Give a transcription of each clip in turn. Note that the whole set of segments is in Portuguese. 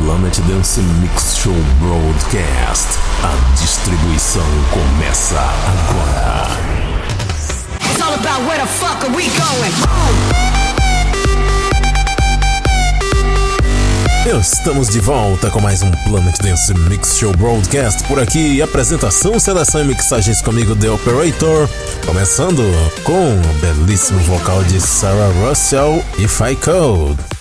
Planet Dance Mix Show Broadcast. A distribuição começa agora. It's all about where the fuck are we going? Estamos de volta com mais um Planet Dance Mix Show Broadcast por aqui. Apresentação, seleção e mixagens comigo, The Operator. Começando com o belíssimo vocal de Sarah Russell e I Code.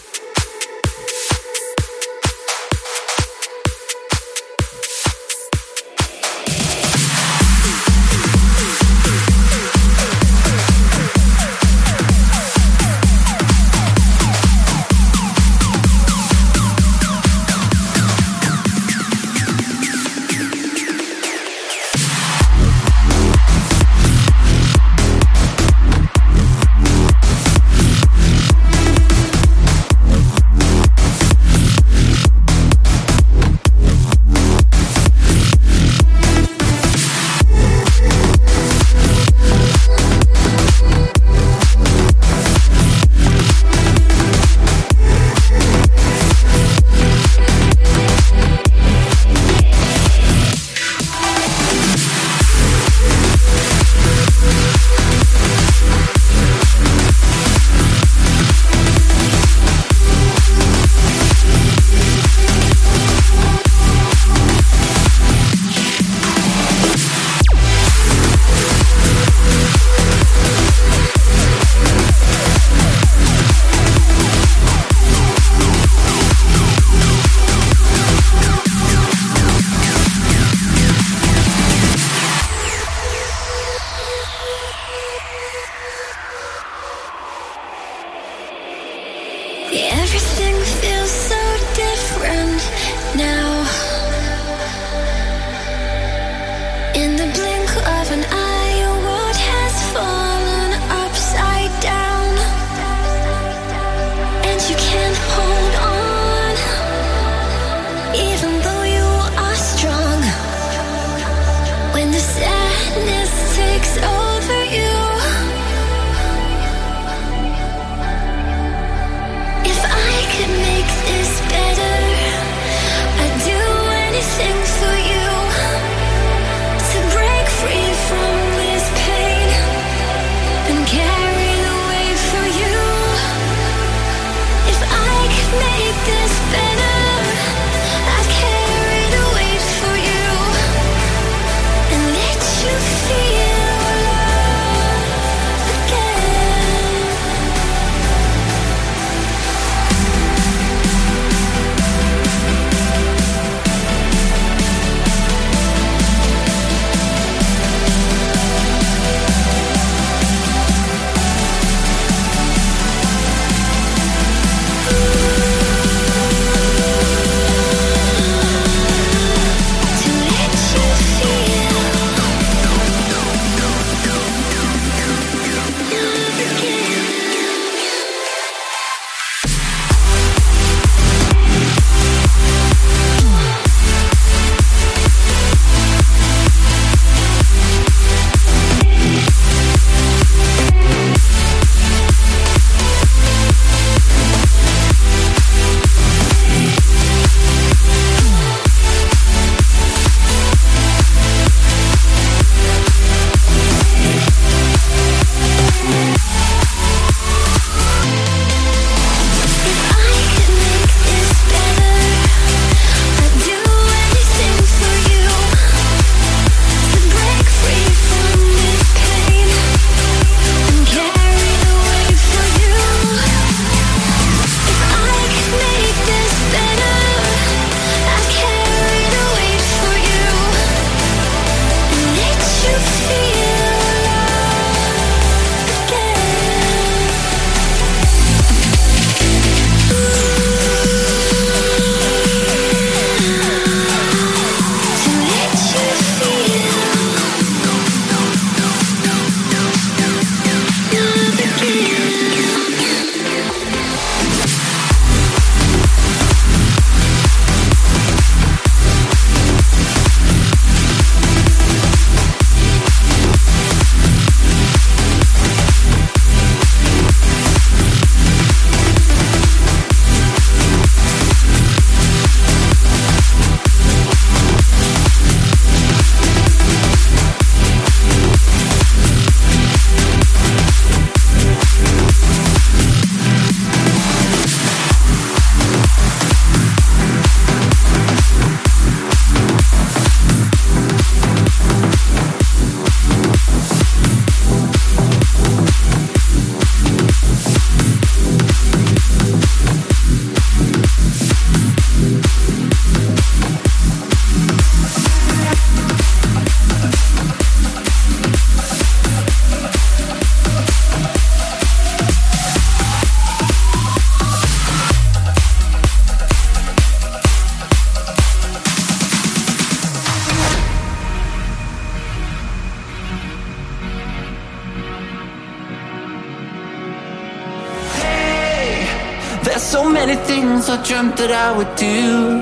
I I would do,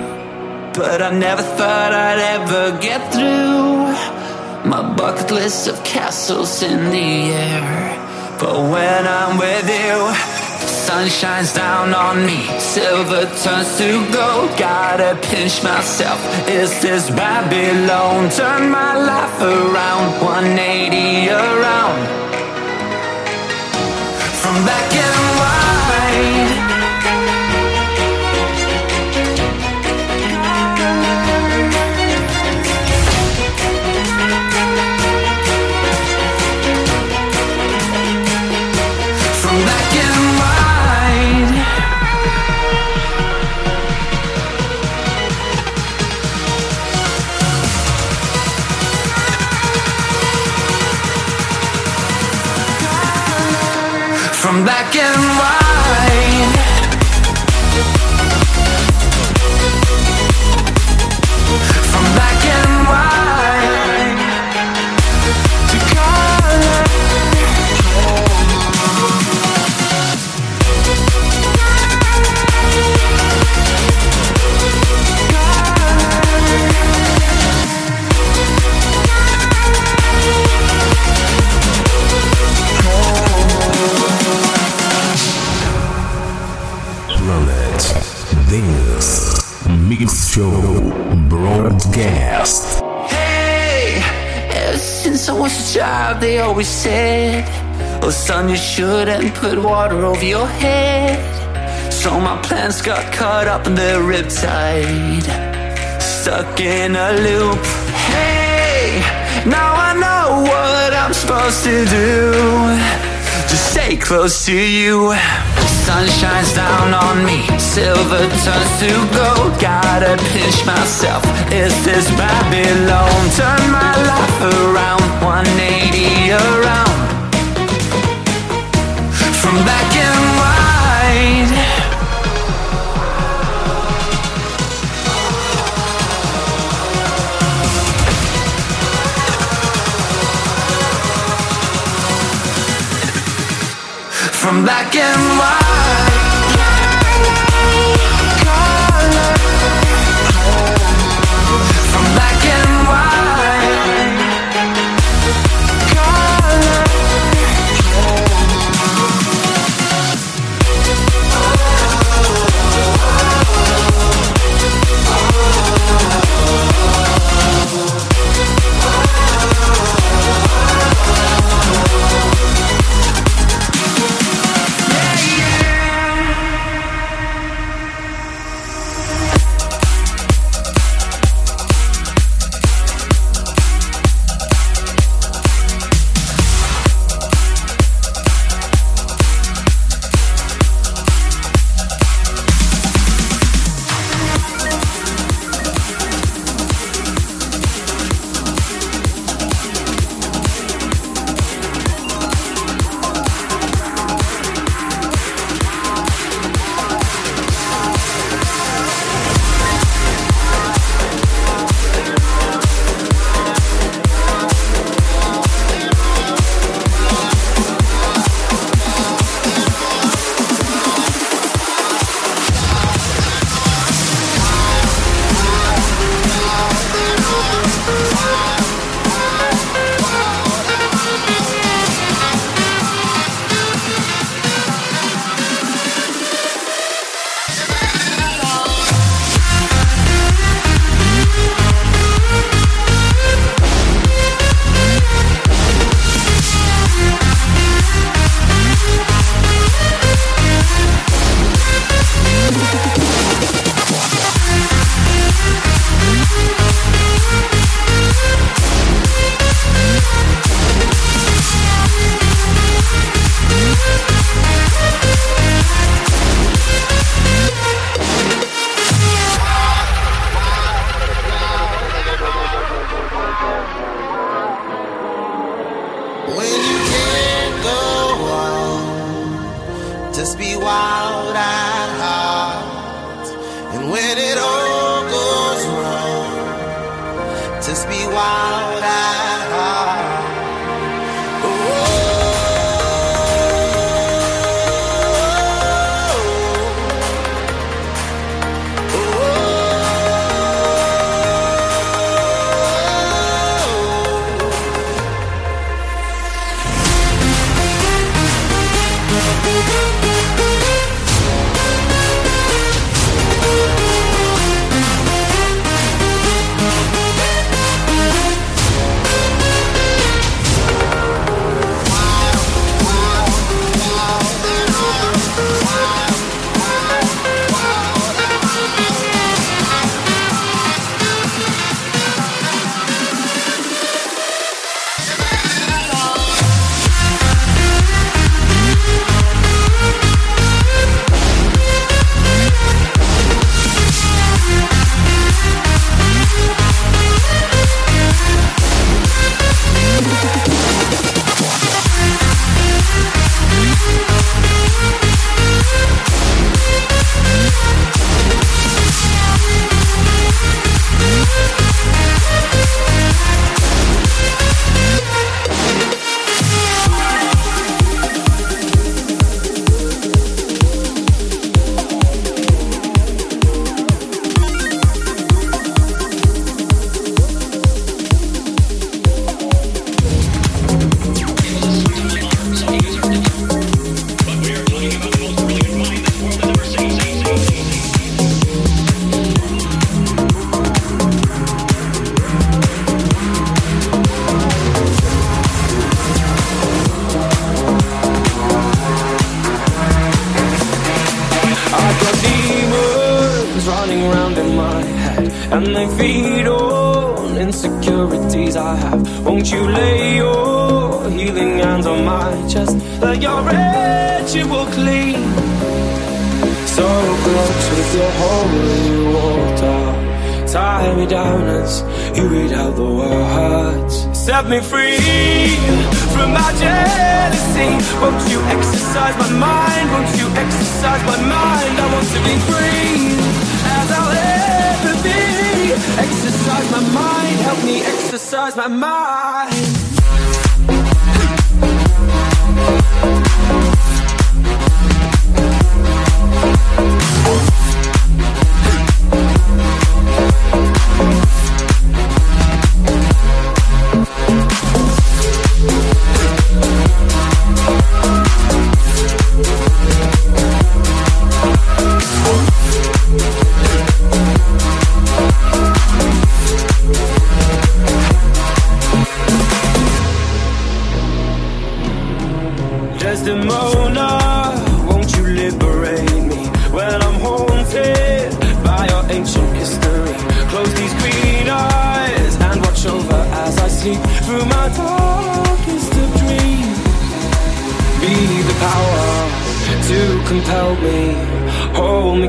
but I never thought I'd ever get through. My bucket list of castles in the air. But when I'm with you, sun shines down on me, silver turns to gold. Gotta pinch myself, is this Babylon? Turn my life around, 180 around. From black and always said, Oh, son, you shouldn't put water over your head. So my plans got caught up in the riptide, stuck in a loop. Hey, now I know what I'm supposed to do. Just stay close to you. Sun shines down on me, silver turns to gold. Gotta pinch myself. Is this Babylon? Turn my life around, 180 around. From black and white. From black and white.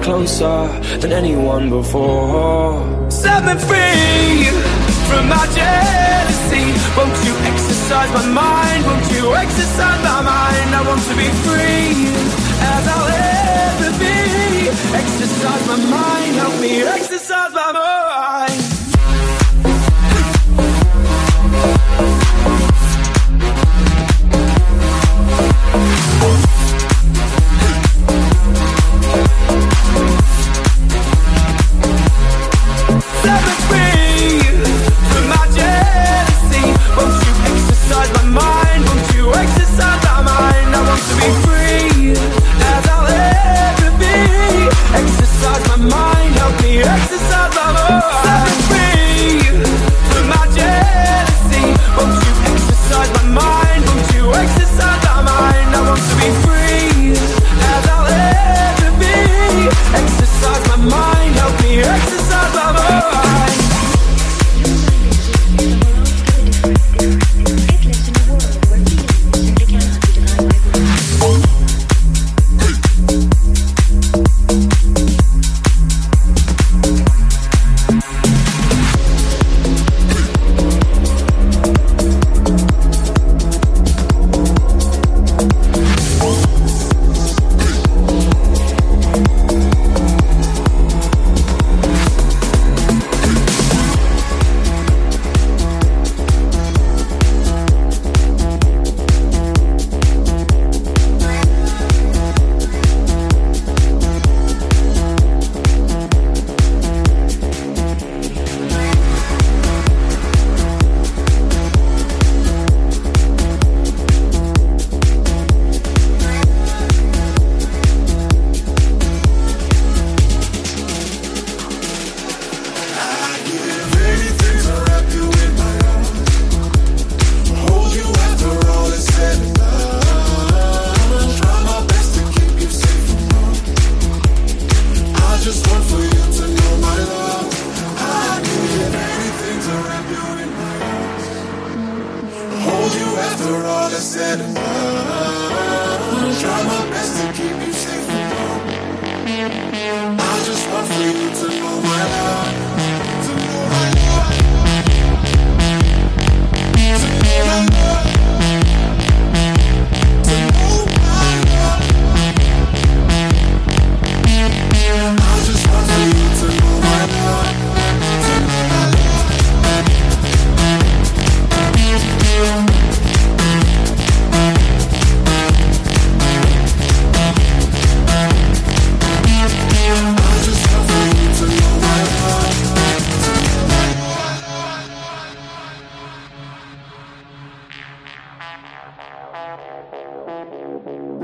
Closer than anyone before. Set me free from my jealousy. Won't you exercise my mind? Won't you exercise my mind? I want to be free as I'll ever be. Exercise my mind, help me exercise my mind.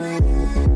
Thank you.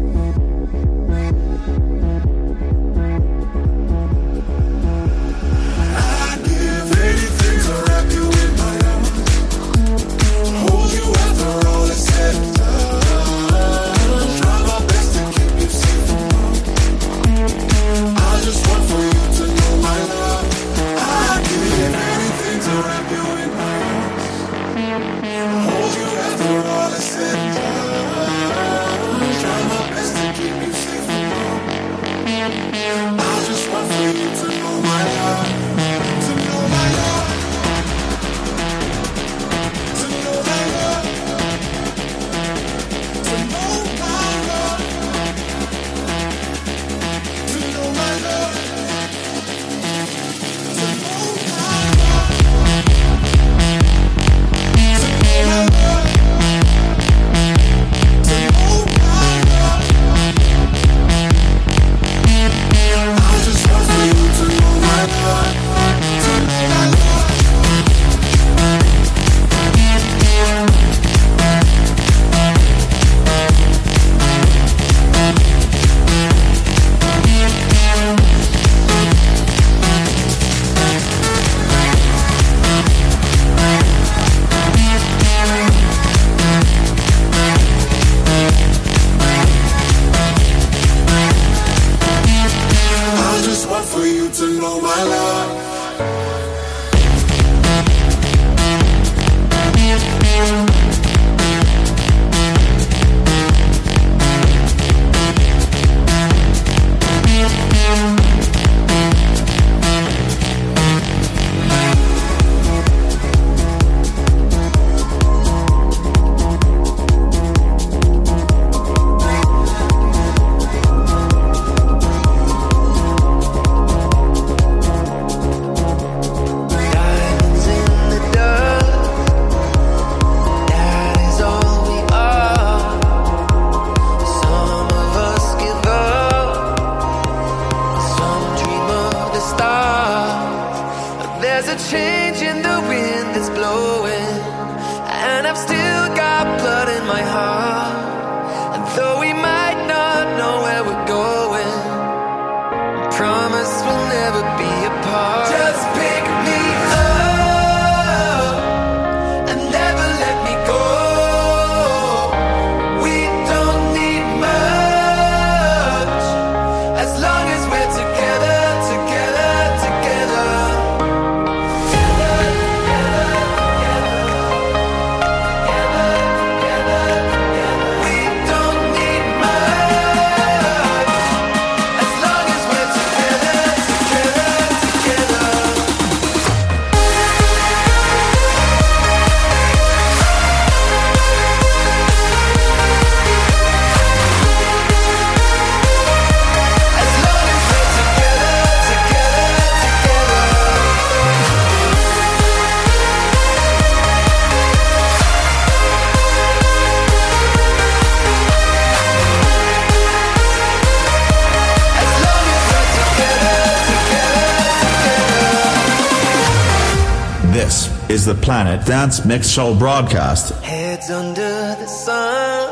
is the Planet Dance Mix Show broadcast. Heads under the sun,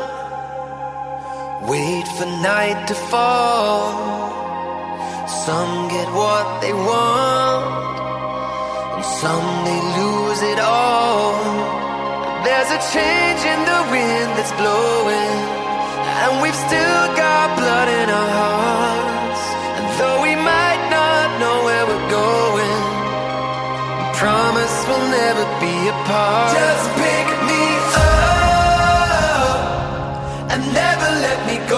wait for night to fall. Some get what they want, and some they lose it all. There's a change in the wind that's blowing, and we've still got blood in our hearts. apart. Just pick me up and never let me go.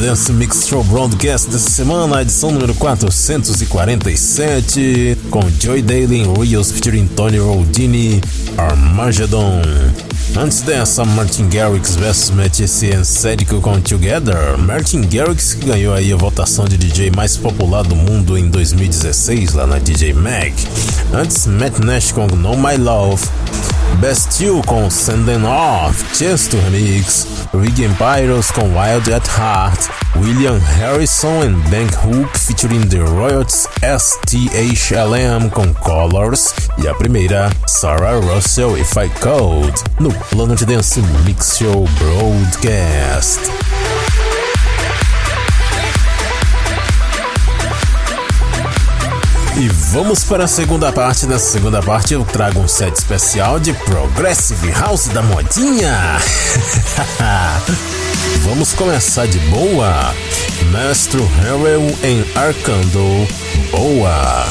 Dance Mix Show Broadcast dessa semana, edição número 447, com Joy Daly em Rios featuring Tony Rodini, Armageddon. Antes dessa, Martin Garrix vs Matisse and Sedico com Together. Martin Garrix que ganhou aí a votação de DJ mais popular do mundo em 2016 lá na DJ Mag. Antes, Matt Nash com Know My Love. You com Sending Off, Chesto Remix, Rig Empires com Wild at Heart, William Harrison and Bank Hook featuring The Royals STHLM com Colors e a primeira, Sarah Russell If I Cold, no Planet Dance Mix Show Broadcast. E vamos para a segunda parte. Nessa segunda parte eu trago um set especial de Progressive House da modinha. vamos começar de boa. Mestre Harrell em Arcando. Boa.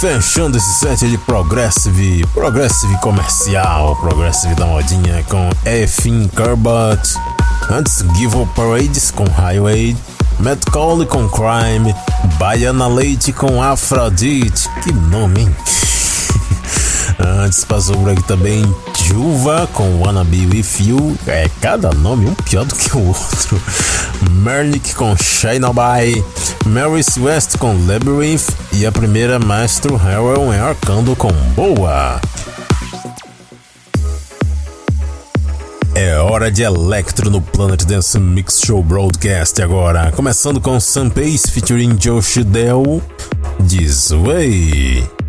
Fechando esse set de Progressive, Progressive comercial, Progressive da modinha com Efin Curbut, antes Give Up Parades com Highway, Matt Cole com Crime, Baiana Leite com Aphrodite, que nome, hein? Antes passou por aqui também Juva com Wanna Be With You. É cada nome um pior do que o outro. Mernick com Shine Mary West com Labyrinth. E a primeira Maestro Harrell em Arcando com Boa. É hora de Electro no Planet Dance Mix Show Broadcast agora. Começando com Sam Pace featuring Josh Dell. This Way.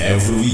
every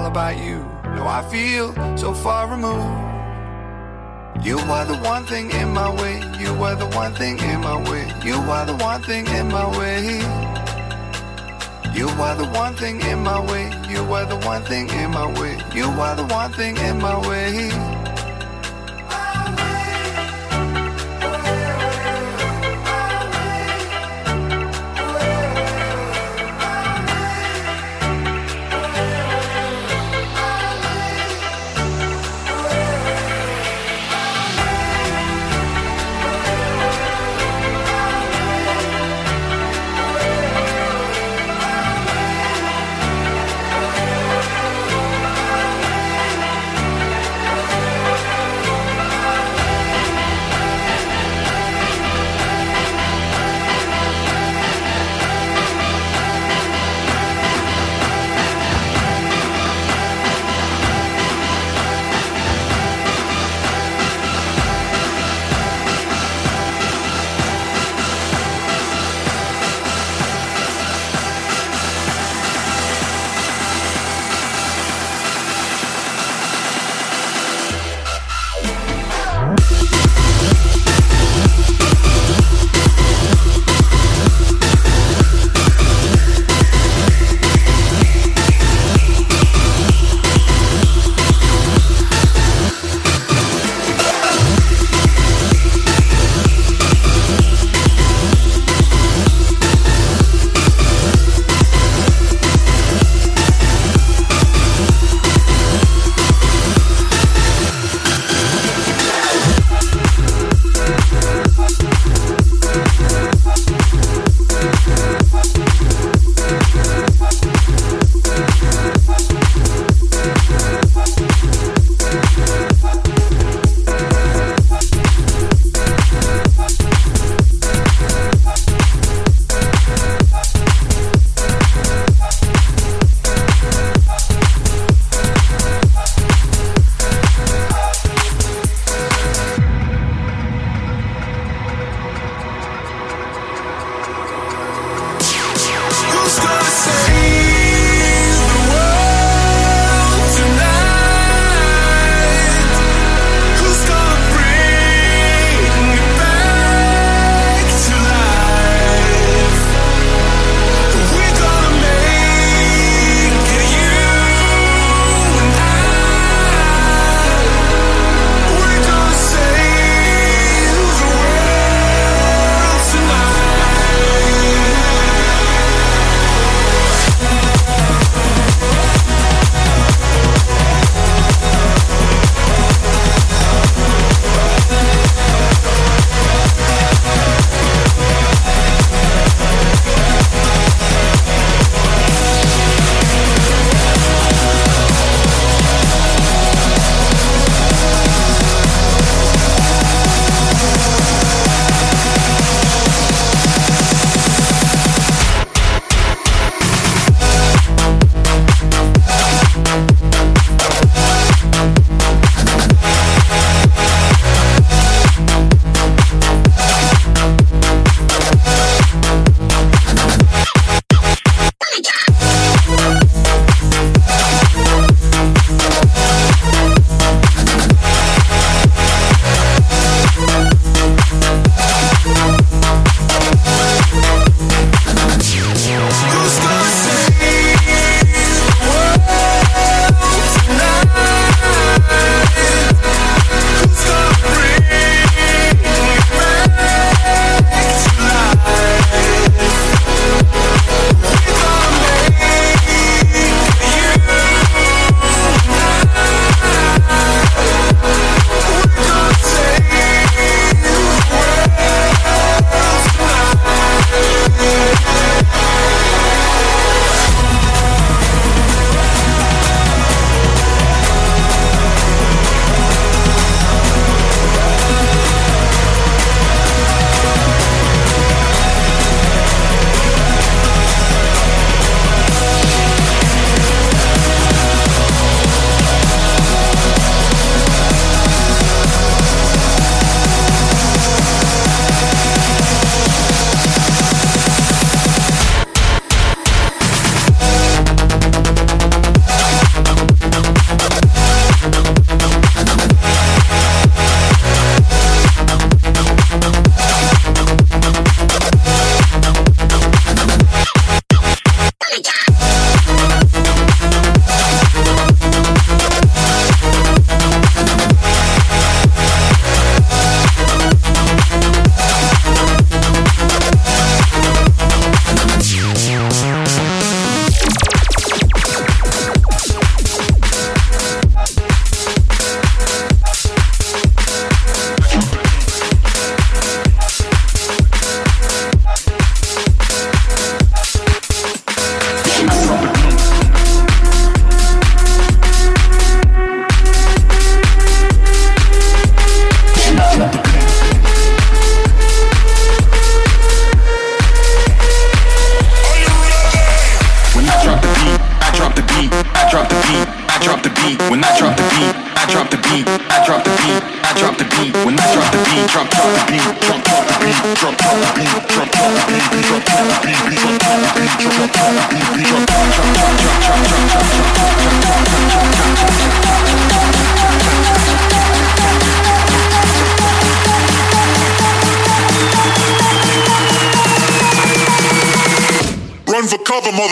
All about you. Now I feel so far removed. You are the one thing in my way. You are the one thing in my way. You are the one thing in my way. You are the one thing in my way. You are the one thing in my way. You are the one thing in my way.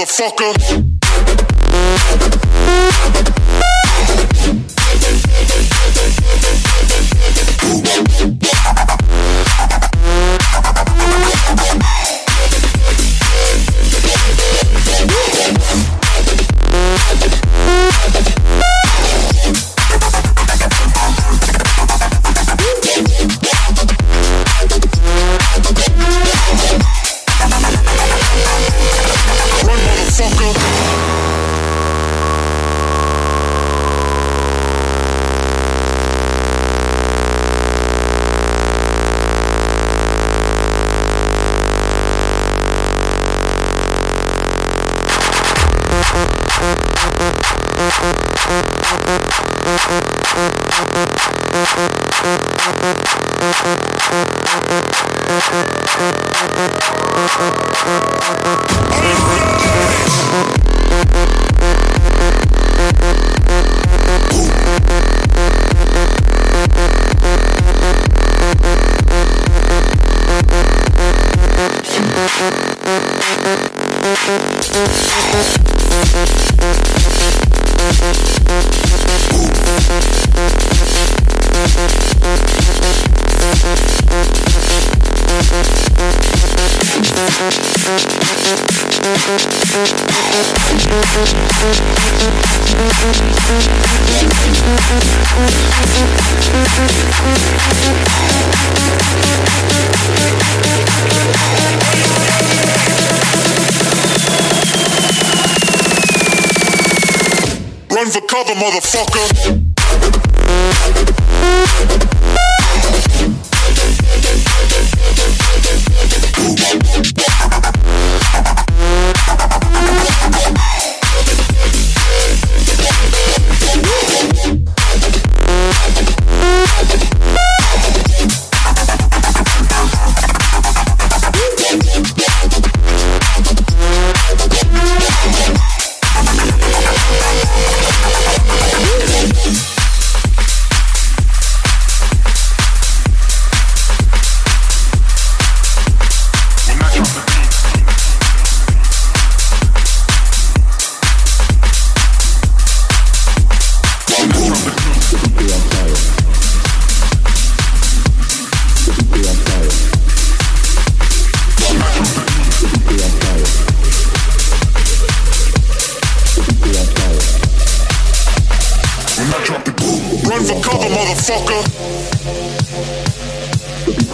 Motherfucker.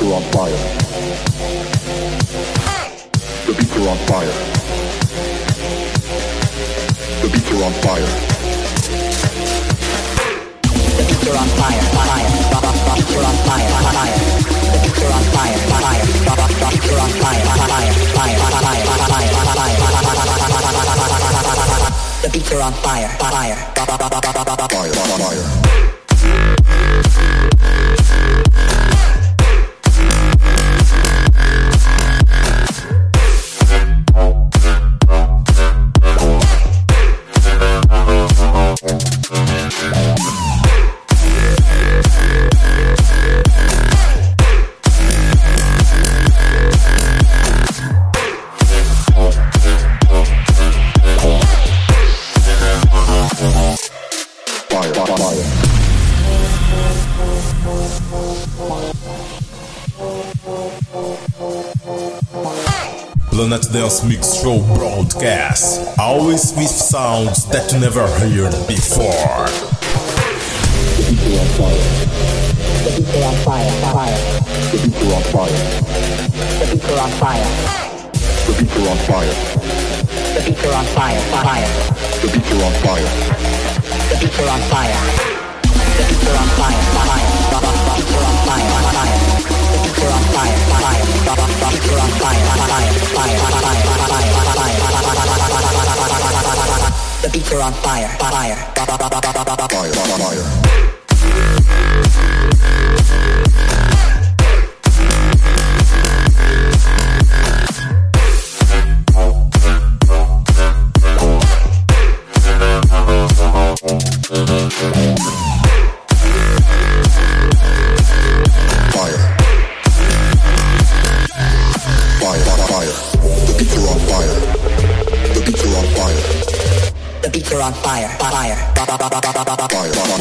Are on fire. The beats are on fire. The beats are on fire. The beats are on fire, fire, beats are on fire, fire. The beats are on fire, fire, beats are on fire, fire, fire, fire. The beats are on fire, fire, Fire, fire. Fire, Dance Mix Show broadcast, always with sounds that you never heard before. The are on fire. The are on fire, fire. The are on fire. The are on fire. The are on fire. The are on fire, fire. The are on fire. The are on fire. The are on fire, fire. The are on fire, fire on fire. バババババ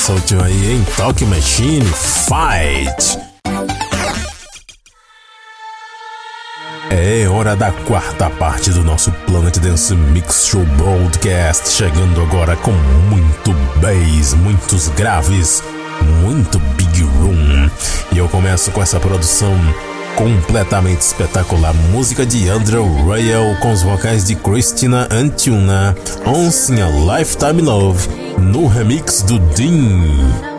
essa última aí, hein? Talk Machine Fight. É hora da quarta parte do nosso Planet Dance Mix Show Broadcast, chegando agora com muito bass, muitos graves, muito big room. E eu começo com essa produção completamente espetacular. Música de Andrew Royal com os vocais de Christina Antuna, Once in a Lifetime Love, no remix do Dean.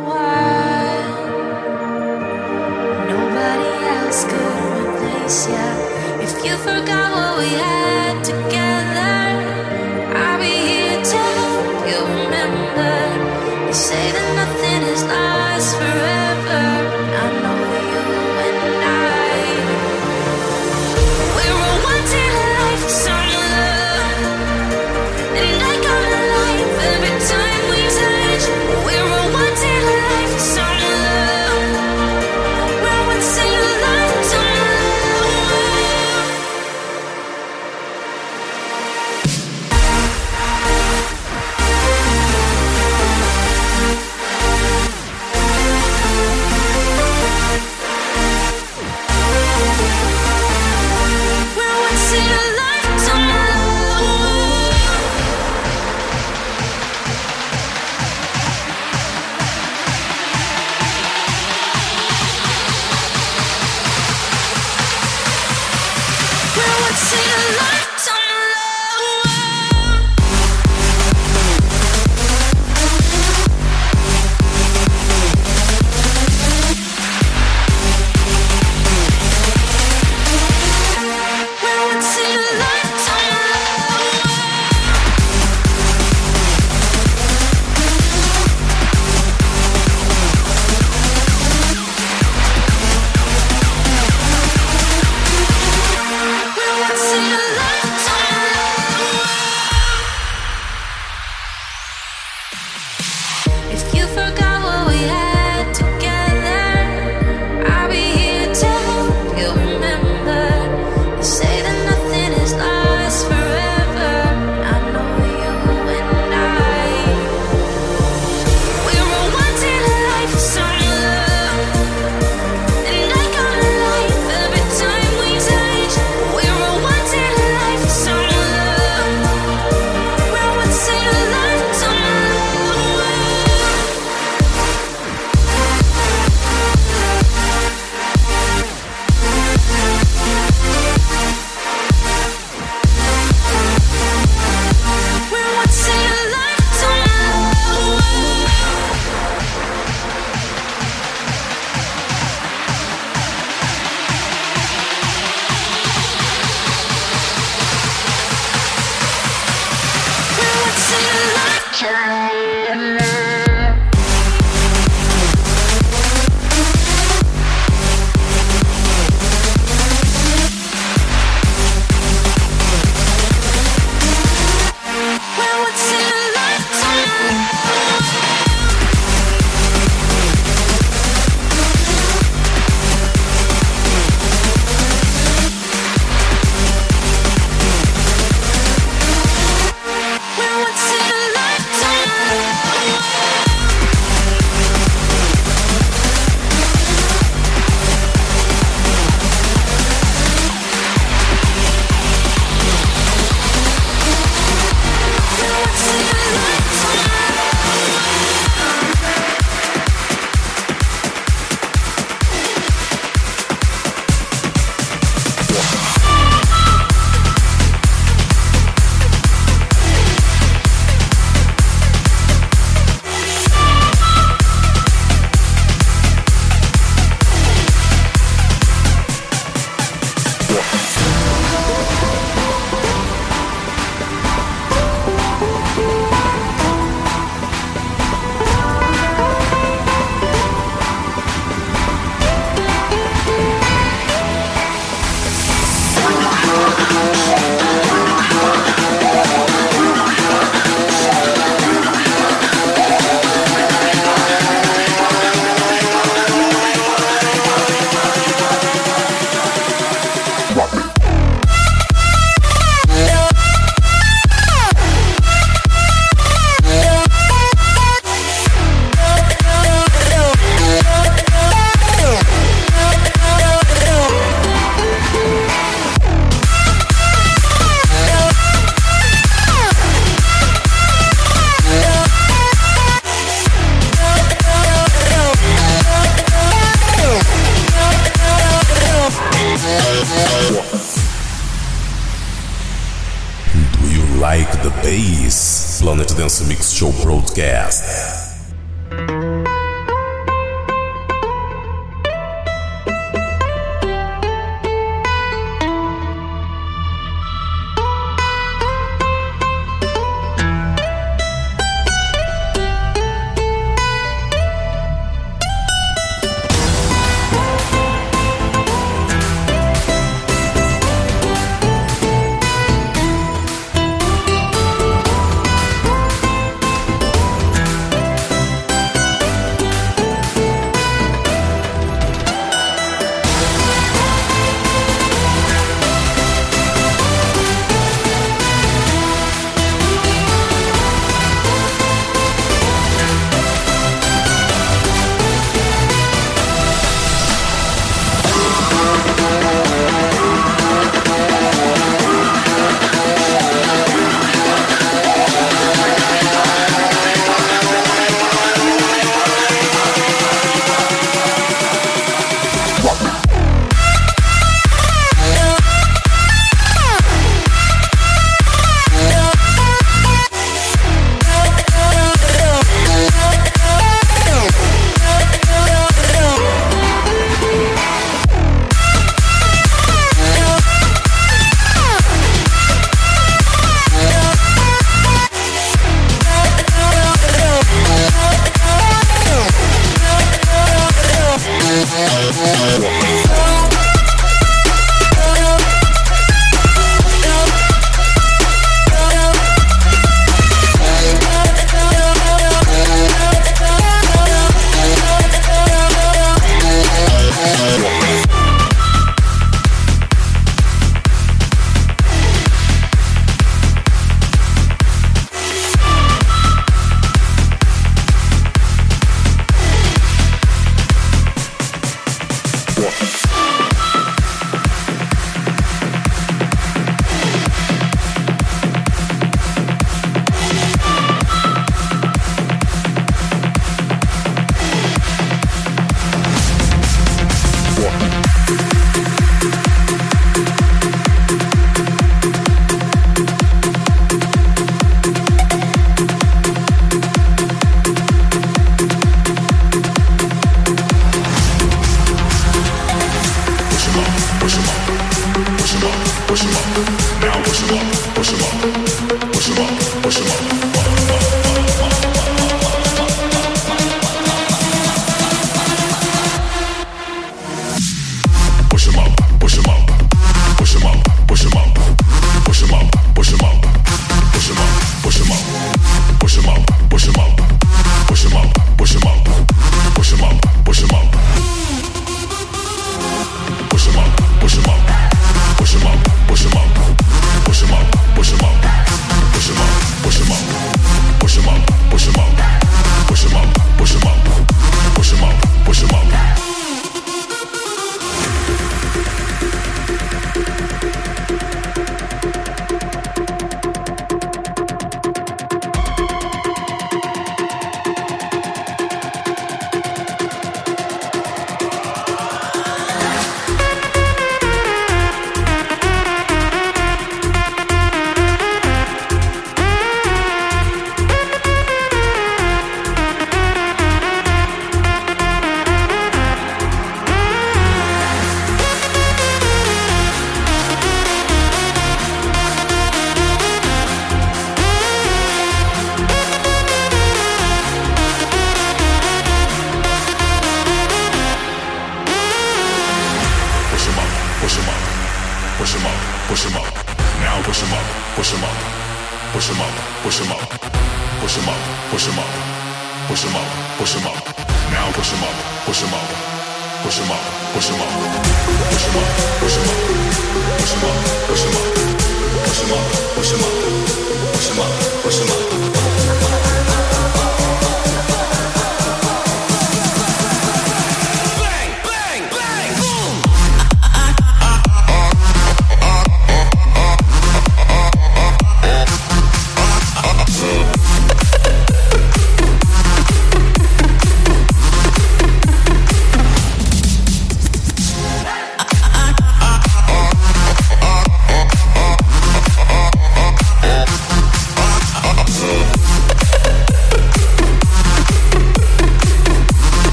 push him up. Now push him up, push him up, push him up, push him up.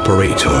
Operator.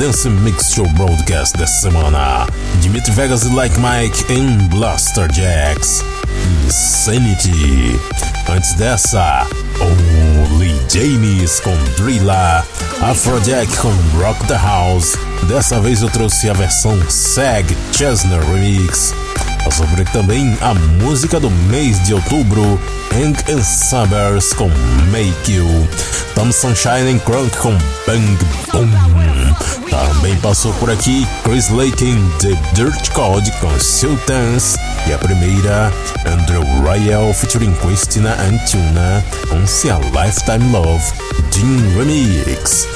Dance Mix Show Broadcast dessa semana. Dimitri Vegas e Like Mike em Blaster Jacks. Insanity. Antes dessa, Only James com Drilla. Afrojack com Rock the House. Dessa vez eu trouxe a versão Sag Chesner Remix. Eu sobre também a música do mês de outubro, Hank and Summers com Make You, Tom Sunshine and Crunk com Bang Boom. Também passou por aqui Chris Lake The Dirt Code com Sultans e a primeira Andrew Rayel featuring Christina Antuna com Se a Lifetime Love Jim Remix.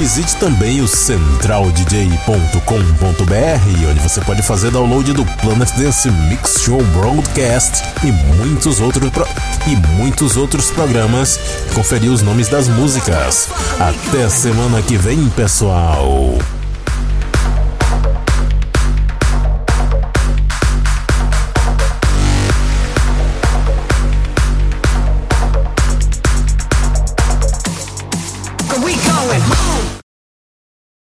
Visite também o centraldj.com.br, onde você pode fazer download do Planet Dance Mix Show Broadcast e muitos outros pro... e muitos outros programas conferir os nomes das músicas. Até semana que vem, pessoal.